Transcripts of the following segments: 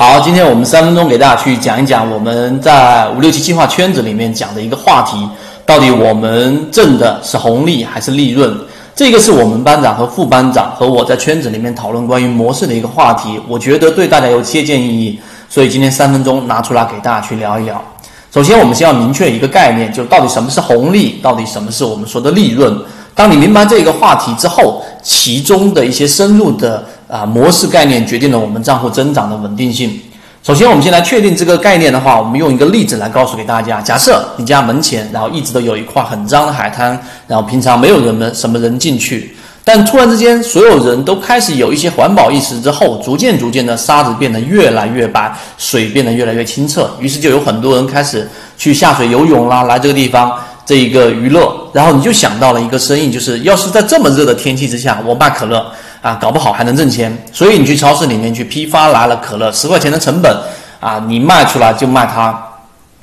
好，今天我们三分钟给大家去讲一讲我们在五六七计划圈子里面讲的一个话题，到底我们挣的是红利还是利润？这个是我们班长和副班长和我在圈子里面讨论关于模式的一个话题，我觉得对大家有借鉴意义，所以今天三分钟拿出来给大家去聊一聊。首先，我们先要明确一个概念，就到底什么是红利，到底什么是我们说的利润。当你明白这个话题之后，其中的一些深入的啊模式概念决定了我们账户增长的稳定性。首先，我们先来确定这个概念的话，我们用一个例子来告诉给大家。假设你家门前，然后一直都有一块很脏的海滩，然后平常没有人们什么人进去，但突然之间，所有人都开始有一些环保意识之后，逐渐逐渐的沙子变得越来越白，水变得越来越清澈，于是就有很多人开始去下水游泳啦，来这个地方。这一个娱乐，然后你就想到了一个生意，就是要是在这么热的天气之下，我卖可乐啊，搞不好还能挣钱。所以你去超市里面去批发来了可乐，十块钱的成本啊，你卖出来就卖它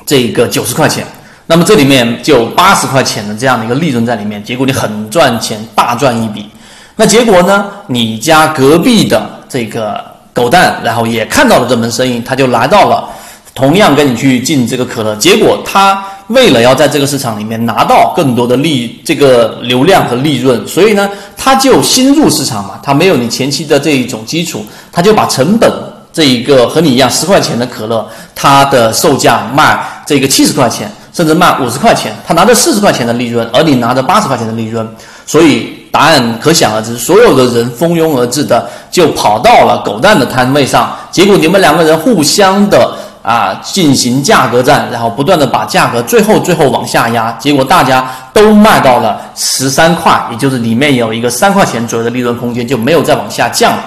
这个九十块钱，那么这里面就八十块钱的这样的一个利润在里面，结果你很赚钱，大赚一笔。那结果呢，你家隔壁的这个狗蛋，然后也看到了这门生意，他就来到了，同样跟你去进这个可乐，结果他。为了要在这个市场里面拿到更多的利，这个流量和利润，所以呢，他就新入市场嘛，他没有你前期的这一种基础，他就把成本这一个和你一样十块钱的可乐，它的售价卖这个七十块钱，甚至卖五十块钱，他拿着四十块钱的利润，而你拿着八十块钱的利润，所以答案可想而知，所有的人蜂拥而至的就跑到了狗蛋的摊位上，结果你们两个人互相的。啊，进行价格战，然后不断的把价格最后最后往下压，结果大家都卖到了十三块，也就是里面有一个三块钱左右的利润空间，就没有再往下降了。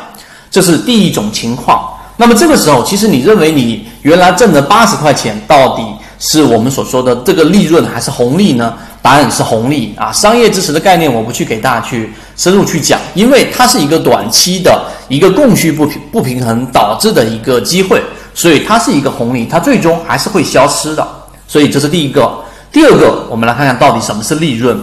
这是第一种情况。那么这个时候，其实你认为你原来挣的八十块钱，到底是我们所说的这个利润还是红利呢？答案是红利啊！商业知识的概念我不去给大家去深入去讲，因为它是一个短期的一个供需不平不平衡导致的一个机会。所以它是一个红利，它最终还是会消失的。所以这是第一个。第二个，我们来看看到底什么是利润。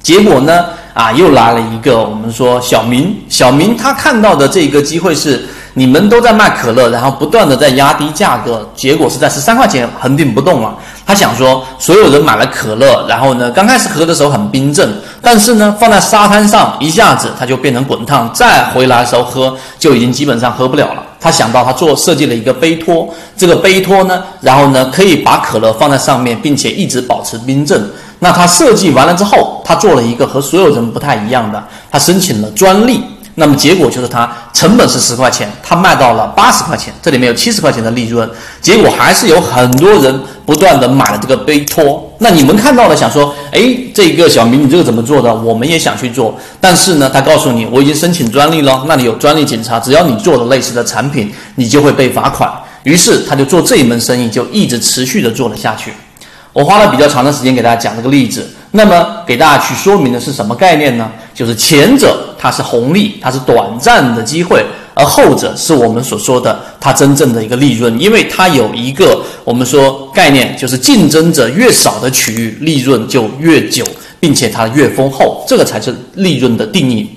结果呢，啊，又来了一个我们说小明，小明他看到的这个机会是你们都在卖可乐，然后不断的在压低价格，结果是在十三块钱恒定不动了。他想说，所有人买了可乐，然后呢，刚开始喝的时候很冰镇，但是呢，放在沙滩上一下子它就变成滚烫，再回来的时候喝就已经基本上喝不了了。他想到他做设计了一个杯托，这个杯托呢，然后呢可以把可乐放在上面，并且一直保持冰镇。那他设计完了之后，他做了一个和所有人不太一样的，他申请了专利。那么结果就是他成本是十块钱，他卖到了八十块钱，这里面有七十块钱的利润。结果还是有很多人不断的买了这个杯托。那你们看到了，想说，哎，这个小明你这个怎么做的？我们也想去做，但是呢，他告诉你我已经申请专利了，那里有专利检查，只要你做了类似的产品，你就会被罚款。于是他就做这一门生意，就一直持续的做了下去。我花了比较长的时间给大家讲这个例子，那么给大家去说明的是什么概念呢？就是前者它是红利，它是短暂的机会，而后者是我们所说的它真正的一个利润，因为它有一个我们说概念，就是竞争者越少的区域，利润就越久，并且它越丰厚，这个才是利润的定义。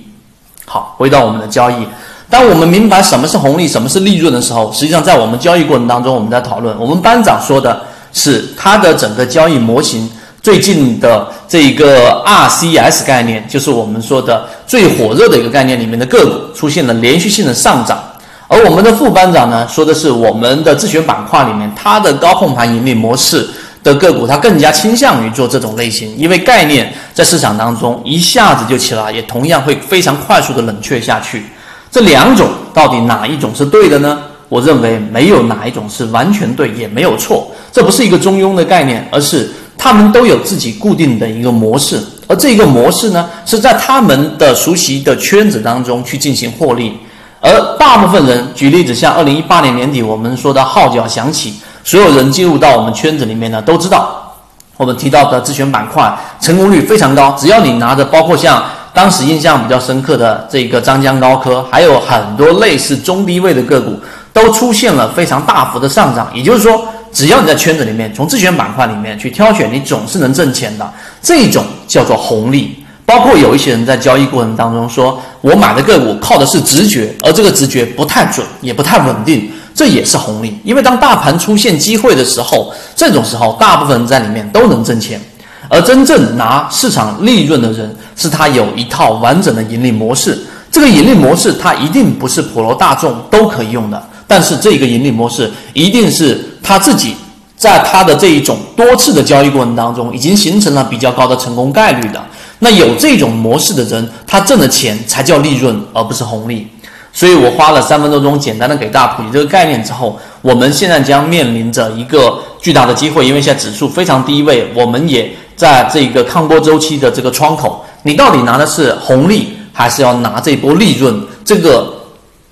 好，回到我们的交易，当我们明白什么是红利，什么是利润的时候，实际上在我们交易过程当中，我们在讨论，我们班长说的。是它的整个交易模型最近的这一个 RCS 概念，就是我们说的最火热的一个概念里面的个股出现了连续性的上涨，而我们的副班长呢说的是我们的自选板块里面它的高控盘盈利模式的个股，它更加倾向于做这种类型，因为概念在市场当中一下子就起来，也同样会非常快速的冷却下去。这两种到底哪一种是对的呢？我认为没有哪一种是完全对，也没有错。这不是一个中庸的概念，而是他们都有自己固定的一个模式，而这个模式呢，是在他们的熟悉的圈子当中去进行获利。而大部分人，举例子，像二零一八年年底我们说的号角响起，所有人进入到我们圈子里面呢，都知道我们提到的自选板块成功率非常高。只要你拿着，包括像当时印象比较深刻的这个张江高科，还有很多类似中低位的个股，都出现了非常大幅的上涨。也就是说。只要你在圈子里面，从自选板块里面去挑选，你总是能挣钱的。这种叫做红利。包括有一些人在交易过程当中说，我买的个股靠的是直觉，而这个直觉不太准，也不太稳定。这也是红利。因为当大盘出现机会的时候，这种时候大部分人在里面都能挣钱，而真正拿市场利润的人，是他有一套完整的盈利模式。这个盈利模式，它一定不是普罗大众都可以用的，但是这个盈利模式一定是他自己在他的这一种多次的交易过程当中，已经形成了比较高的成功概率的。那有这种模式的人，他挣的钱才叫利润，而不是红利。所以我花了三分多钟，简单的给大家普及这个概念之后，我们现在将面临着一个巨大的机会，因为现在指数非常低位，我们也在这个抗波周期的这个窗口，你到底拿的是红利？还是要拿这波利润，这个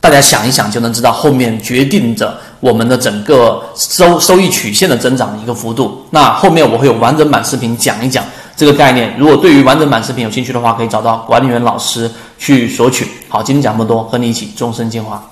大家想一想就能知道，后面决定着我们的整个收收益曲线的增长的一个幅度。那后面我会有完整版视频讲一讲这个概念。如果对于完整版视频有兴趣的话，可以找到管理员老师去索取。好，今天讲这么多，和你一起终身进化。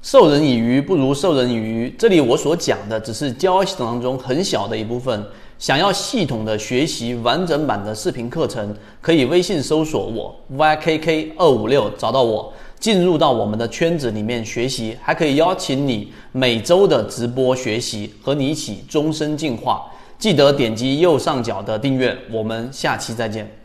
授人以鱼不如授人以渔，这里我所讲的只是交易系统当中很小的一部分。想要系统的学习完整版的视频课程，可以微信搜索我 ykk 二五六找到我，进入到我们的圈子里面学习，还可以邀请你每周的直播学习，和你一起终身进化。记得点击右上角的订阅，我们下期再见。